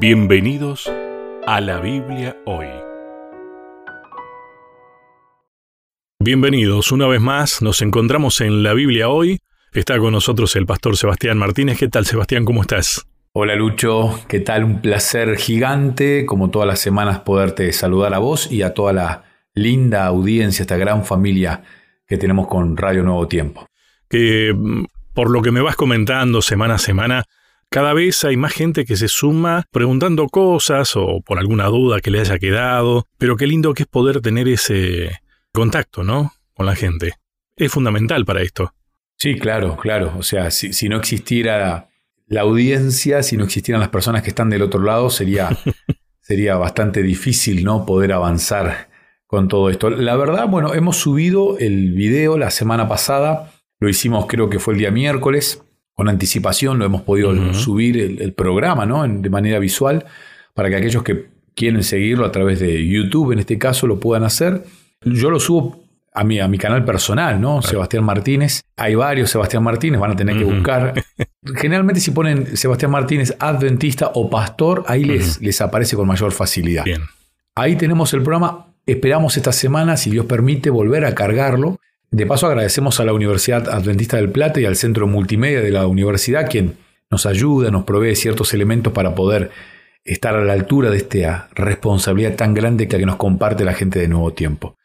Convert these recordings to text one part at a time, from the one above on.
Bienvenidos a la Biblia hoy. Bienvenidos una vez más, nos encontramos en la Biblia hoy. Está con nosotros el pastor Sebastián Martínez. ¿Qué tal Sebastián? ¿Cómo estás? Hola Lucho, ¿qué tal? Un placer gigante, como todas las semanas, poderte saludar a vos y a toda la linda audiencia, esta gran familia que tenemos con Radio Nuevo Tiempo. Que mm, por lo que me vas comentando semana a semana, cada vez hay más gente que se suma preguntando cosas o por alguna duda que le haya quedado, pero qué lindo que es poder tener ese contacto, ¿no? Con la gente. Es fundamental para esto. Sí, claro, claro. O sea, si, no existiera la audiencia, si no existieran las personas que están del otro lado, sería, sería bastante difícil, ¿no? Poder avanzar con todo esto. La verdad, bueno, hemos subido el video la semana pasada, lo hicimos creo que fue el día miércoles, con anticipación lo hemos podido subir el, programa ¿no? de manera visual para que aquellos que quieren seguirlo a través de YouTube, en este caso, lo puedan hacer. Yo lo subo a mi, a mi canal personal, ¿no? Sebastián Martínez. Hay varios Sebastián Martínez, van a tener que buscar. Generalmente si ponen Sebastián Martínez adventista o pastor, ahí les, les aparece con mayor facilidad. Bien. Ahí tenemos el programa. Esperamos esta semana, si Dios permite, volver a cargarlo de paso agradecemos a la Universidad Adventista del Plata y al Centro Multimedia de la Universidad, quien nos ayuda, nos provee ciertos elementos para poder estar a la altura de esta responsabilidad tan grande que nos comparte la gente de Nuevo Tiempo.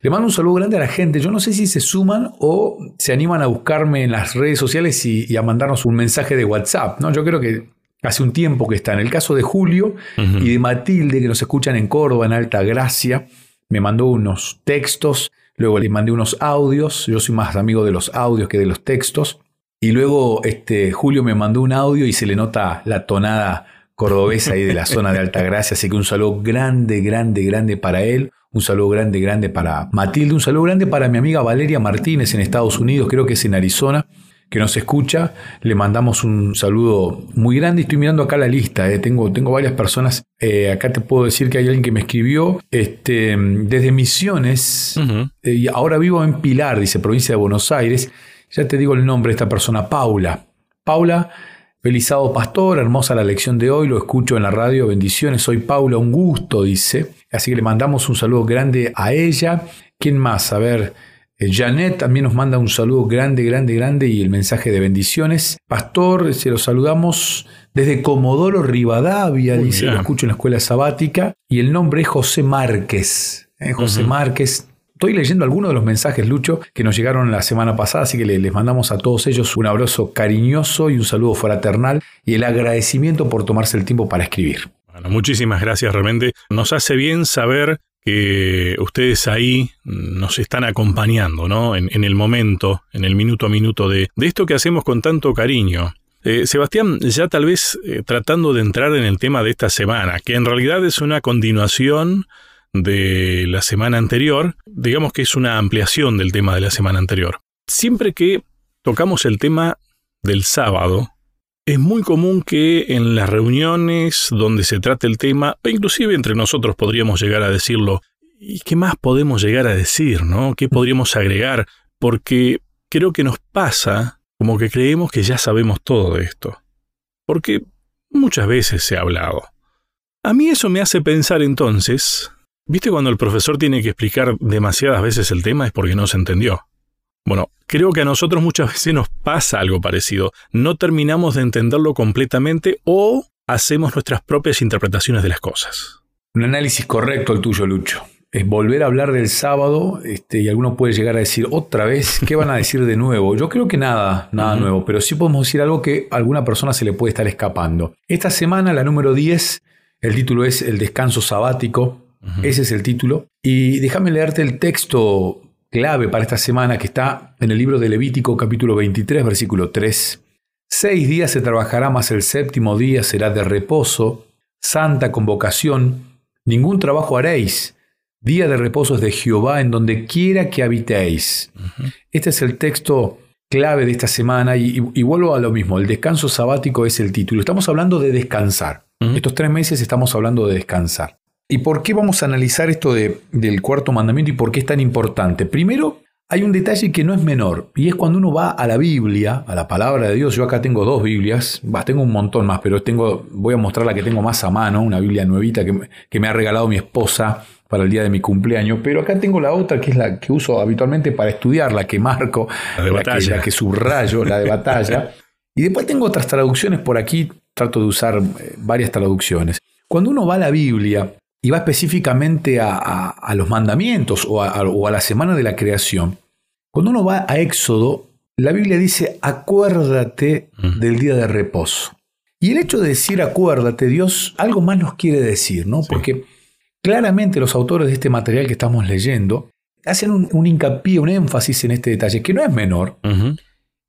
Le mando un saludo grande a la gente. Yo no sé si se suman o se animan a buscarme en las redes sociales y, a mandarnos un mensaje de WhatsApp. ¿no? Yo creo que hace un tiempo que está. En el caso de Julio y de Matilde, que nos escuchan en Córdoba, en Alta Gracia, me mandó unos textos Luego le mandé unos audios, yo soy más amigo de los audios que de los textos. Y luego este, Julio me mandó un audio y se le nota la tonada cordobesa ahí de la zona de Altagracia. Así que un saludo grande, grande, grande para él. Un saludo grande, grande para Matilde. Un saludo grande para mi amiga Valeria Martínez en Estados Unidos, creo que es en Arizona que nos escucha, le mandamos un saludo muy grande. Estoy mirando acá la lista, eh. tengo, tengo varias personas. Eh, acá te puedo decir que hay alguien que me escribió este, desde Misiones, eh, y ahora vivo en Pilar, dice provincia de Buenos Aires. Ya te digo el nombre de esta persona, Paula. Paula, Felizado Pastor, hermosa la lección de hoy, lo escucho en la radio, bendiciones, soy Paula, un gusto, dice. Así que le mandamos un saludo grande a ella. ¿Quién más? A ver. Eh, Janet también nos manda un saludo grande, grande, grande y el mensaje de bendiciones. Pastor, se lo saludamos desde Comodoro Rivadavia, dice, lo escucho en la escuela sabática. Y el nombre es José Márquez. ¿eh? José Márquez. Estoy leyendo algunos de los mensajes, Lucho, que nos llegaron la semana pasada, así que les mandamos a todos ellos un abrazo cariñoso y un saludo fraternal y el agradecimiento por tomarse el tiempo para escribir. Bueno, muchísimas gracias, realmente. Nos hace bien saber que ustedes ahí nos están acompañando, ¿no? En, el momento, en el minuto a minuto de, esto que hacemos con tanto cariño. Eh, Sebastián, ya tal vez eh, tratando de entrar en el tema de esta semana, que en realidad es una continuación de la semana anterior, digamos que es una ampliación del tema de la semana anterior. Siempre que tocamos el tema del sábado, es muy común que en las reuniones donde se trate el tema, e inclusive entre nosotros podríamos llegar a decirlo, ¿y qué más podemos llegar a decir, no? ¿Qué podríamos agregar? Porque creo que nos pasa como que creemos que ya sabemos todo de esto. Porque muchas veces se ha hablado. A mí eso me hace pensar entonces, ¿viste cuando el profesor tiene que explicar demasiadas veces el tema es porque no se entendió? Bueno, creo que a nosotros muchas veces nos pasa algo parecido. No terminamos de entenderlo completamente o hacemos nuestras propias interpretaciones de las cosas. Un análisis correcto el tuyo, Lucho. Es volver a hablar del sábado este, y alguno puede llegar a decir otra vez, ¿qué van a decir de nuevo? Yo creo que nada, nada nuevo, pero sí podemos decir algo que a alguna persona se le puede estar escapando. Esta semana, la número 10, el título es El descanso sabático. Ese es el título. Y déjame leerte el texto clave para esta semana que está en el libro de Levítico capítulo 23 versículo 3. Seis días se trabajará, más el séptimo día será de reposo, santa convocación, ningún trabajo haréis. Día de reposo es de Jehová en donde quiera que habitéis. Este es el texto clave de esta semana y, vuelvo a lo mismo, el descanso sabático es el título. Estamos hablando de descansar. Estos tres meses estamos hablando de descansar. ¿Y por qué vamos a analizar esto del cuarto mandamiento y por qué es tan importante? Primero, hay un detalle que no es menor, y es cuando uno va a la Biblia, a la palabra de Dios. Yo acá tengo dos Biblias, tengo un montón más, pero tengo, voy a mostrar la que tengo más a mano, una Biblia nuevita que, que me ha regalado mi esposa para el día de mi cumpleaños, pero acá tengo la otra que es la que uso habitualmente para estudiar, la que marco, la, de batalla. Que, la que subrayo, la de batalla. Y después tengo otras traducciones por aquí, trato de usar eh, varias traducciones. Cuando uno va a la Biblia y va específicamente a, los mandamientos o a, la semana de la creación, cuando uno va a Éxodo, la Biblia dice, acuérdate del día de reposo. Y el hecho de decir acuérdate, Dios algo más nos quiere decir, ¿no? Porque claramente los autores de este material que estamos leyendo hacen un, hincapié, un énfasis en este detalle, que no es menor.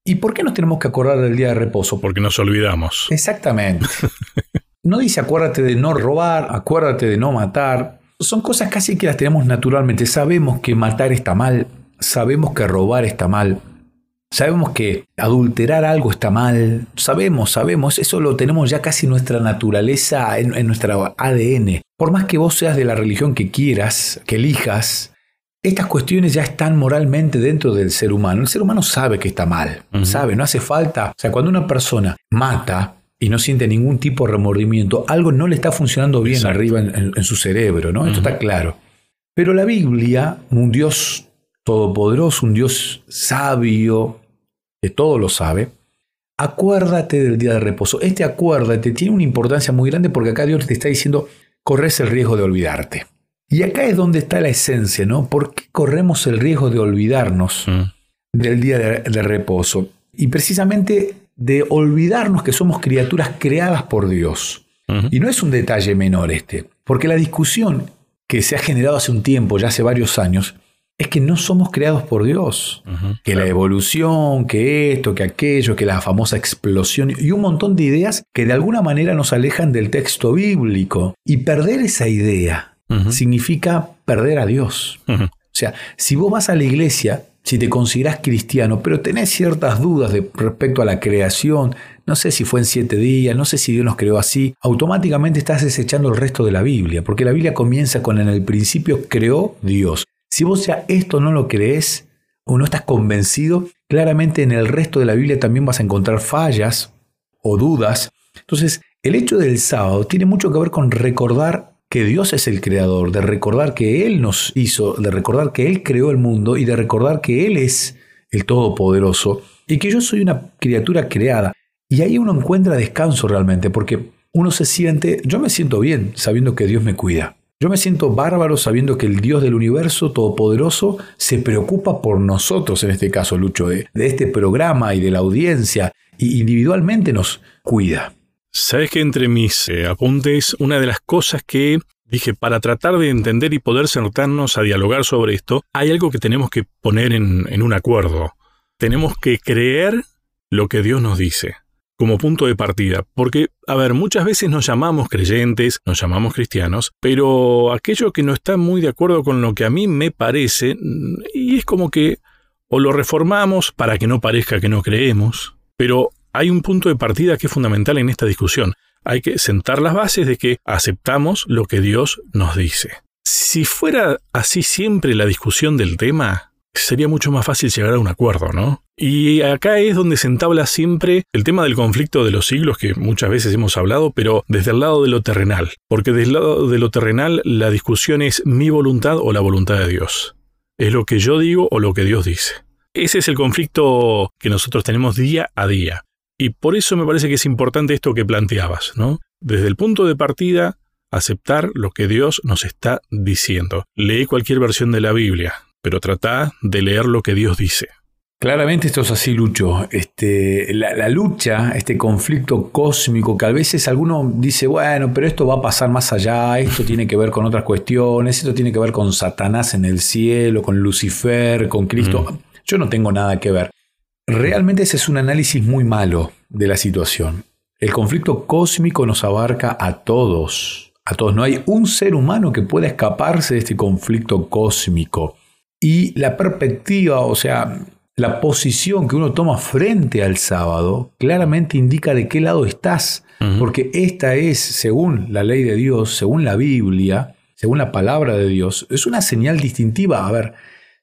¿Y por qué nos tenemos que acordar del día de reposo? Porque nos olvidamos. Exactamente. No dice acuérdate de no robar, acuérdate de no matar. Son cosas casi que las tenemos naturalmente. Sabemos que matar está mal, sabemos que robar está mal, sabemos que adulterar algo está mal, sabemos, sabemos, eso lo tenemos ya casi en nuestra naturaleza, en, en nuestra ADN. Por más que vos seas de la religión que quieras, que elijas, estas cuestiones ya están moralmente dentro del ser humano. El ser humano sabe que está mal, sabe, no hace falta. O sea, cuando una persona mata y no siente ningún tipo de remordimiento, algo no le está funcionando bien arriba en, su cerebro, ¿no? Esto está claro. Pero la Biblia, un Dios todopoderoso, un Dios sabio, que todo lo sabe, acuérdate del día de reposo. Este acuérdate tiene una importancia muy grande porque acá Dios te está diciendo, corres el riesgo de olvidarte. Y acá es donde está la esencia, ¿no? ¿Por qué corremos el riesgo de olvidarnos mm. del día de, reposo? Y precisamente de olvidarnos que somos criaturas creadas por Dios. Y no es un detalle menor este, porque la discusión que se ha generado hace un tiempo, ya hace varios años, es que no somos creados por Dios. que la evolución, que esto, que aquello, que la famosa explosión y un montón de ideas que de alguna manera nos alejan del texto bíblico. Y perder esa idea significa perder a Dios. Sea, si vos vas a la iglesia, si te considerás cristiano, pero tenés ciertas dudas respecto a la creación, no sé si fue en siete días, no sé si Dios nos creó así, automáticamente estás desechando el resto de la Biblia, porque la Biblia comienza con en el principio creó Dios. Si vos ya esto no lo crees o no estás convencido, claramente en el resto de la Biblia también vas a encontrar fallas o dudas. Entonces, el hecho del sábado tiene mucho que ver con recordar que Dios es el creador, de recordar que Él nos hizo, de recordar que Él creó el mundo y de recordar que Él es el Todopoderoso y que yo soy una criatura creada. Y ahí uno encuentra descanso realmente, porque uno se siente, yo me siento bien sabiendo que Dios me cuida. Yo me siento bárbaro sabiendo que el Dios del universo todopoderoso se preocupa por nosotros, en este caso, Lucho, de, de este programa y de la audiencia, y individualmente nos cuida. Sabes que entre mis eh, apuntes, una de las cosas que dije, para tratar de entender y poder sentarnos a dialogar sobre esto, hay algo que tenemos que poner en, un acuerdo. Tenemos que creer lo que Dios nos dice como punto de partida. Porque, a ver, muchas veces nos llamamos creyentes, nos llamamos cristianos, pero aquello que no está muy de acuerdo con lo que a mí me parece, y es como que o lo reformamos para que no parezca que no creemos, pero hay un punto de partida que es fundamental en esta discusión. Hay que sentar las bases de que aceptamos lo que Dios nos dice. Si fuera así siempre la discusión del tema, sería mucho más fácil llegar a un acuerdo, ¿no? Y acá es donde se entabla siempre el tema del conflicto de los siglos que muchas veces hemos hablado, pero desde el lado de lo terrenal. Porque desde el lado de lo terrenal la discusión es mi voluntad o la voluntad de Dios. Es lo que yo digo o lo que Dios dice. Ese es el conflicto que nosotros tenemos día a día. Y por eso me parece que es importante esto que planteabas, ¿no? Desde el punto de partida, aceptar lo que Dios nos está diciendo. Lee cualquier versión de la Biblia, pero trata de leer lo que Dios dice. Claramente esto es así, Lucho. Este, la, lucha, este conflicto cósmico, que a veces alguno dice, bueno, pero esto va a pasar más allá, esto tiene que ver con otras cuestiones, esto tiene que ver con Satanás en el cielo, con Lucifer, con Cristo. Yo no tengo nada que ver. Realmente ese es un análisis muy malo de la situación. El conflicto cósmico nos abarca a todos, a todos. No hay un ser humano que pueda escaparse de este conflicto cósmico. Y la perspectiva, o sea, la posición que uno toma frente al sábado, claramente indica de qué lado estás. Porque esta es, según la ley de Dios, según la Biblia, según la palabra de Dios, es una señal distintiva. A ver,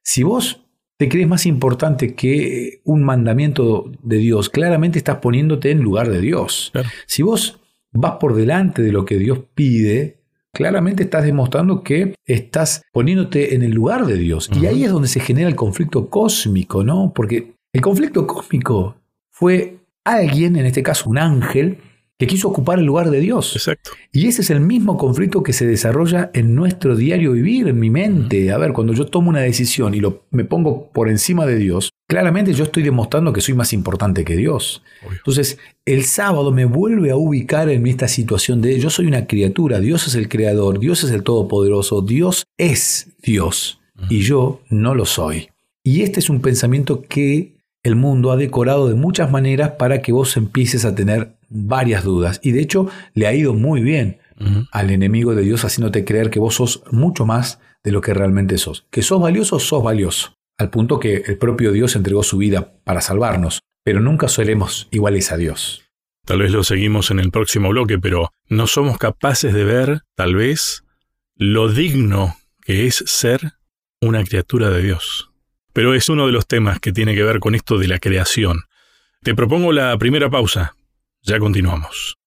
si vos te crees más importante que un mandamiento de Dios, claramente estás poniéndote en lugar de Dios. Si vos vas por delante de lo que Dios pide, claramente estás demostrando que estás poniéndote en el lugar de Dios. Y ahí es donde se genera el conflicto cósmico, ¿no? Porque el conflicto cósmico fue alguien, en este caso un ángel, que quiso ocupar el lugar de Dios. Exacto. Y ese es el mismo conflicto que se desarrolla en nuestro diario vivir, en mi mente. A ver, cuando yo tomo una decisión y lo, me pongo por encima de Dios, claramente yo estoy demostrando que soy más importante que Dios. Entonces, el sábado me vuelve a ubicar en esta situación de yo soy una criatura, Dios es el creador, Dios es el todopoderoso, Dios es Dios y yo no lo soy. Y este es un pensamiento que el mundo ha decorado de muchas maneras para que vos empieces a tener varias dudas. Y de hecho le ha ido muy bien al enemigo de Dios haciéndote creer que vos sos mucho más de lo que realmente sos. Que sos valioso, sos valioso. Al punto que el propio Dios entregó su vida para salvarnos. Pero nunca seremos iguales a Dios. Tal vez lo seguimos en el próximo bloque, pero no somos capaces de ver, tal vez, lo digno que es ser una criatura de Dios. Pero es uno de los temas que tiene que ver con esto de la creación. Te propongo la primera pausa. Ya continuamos.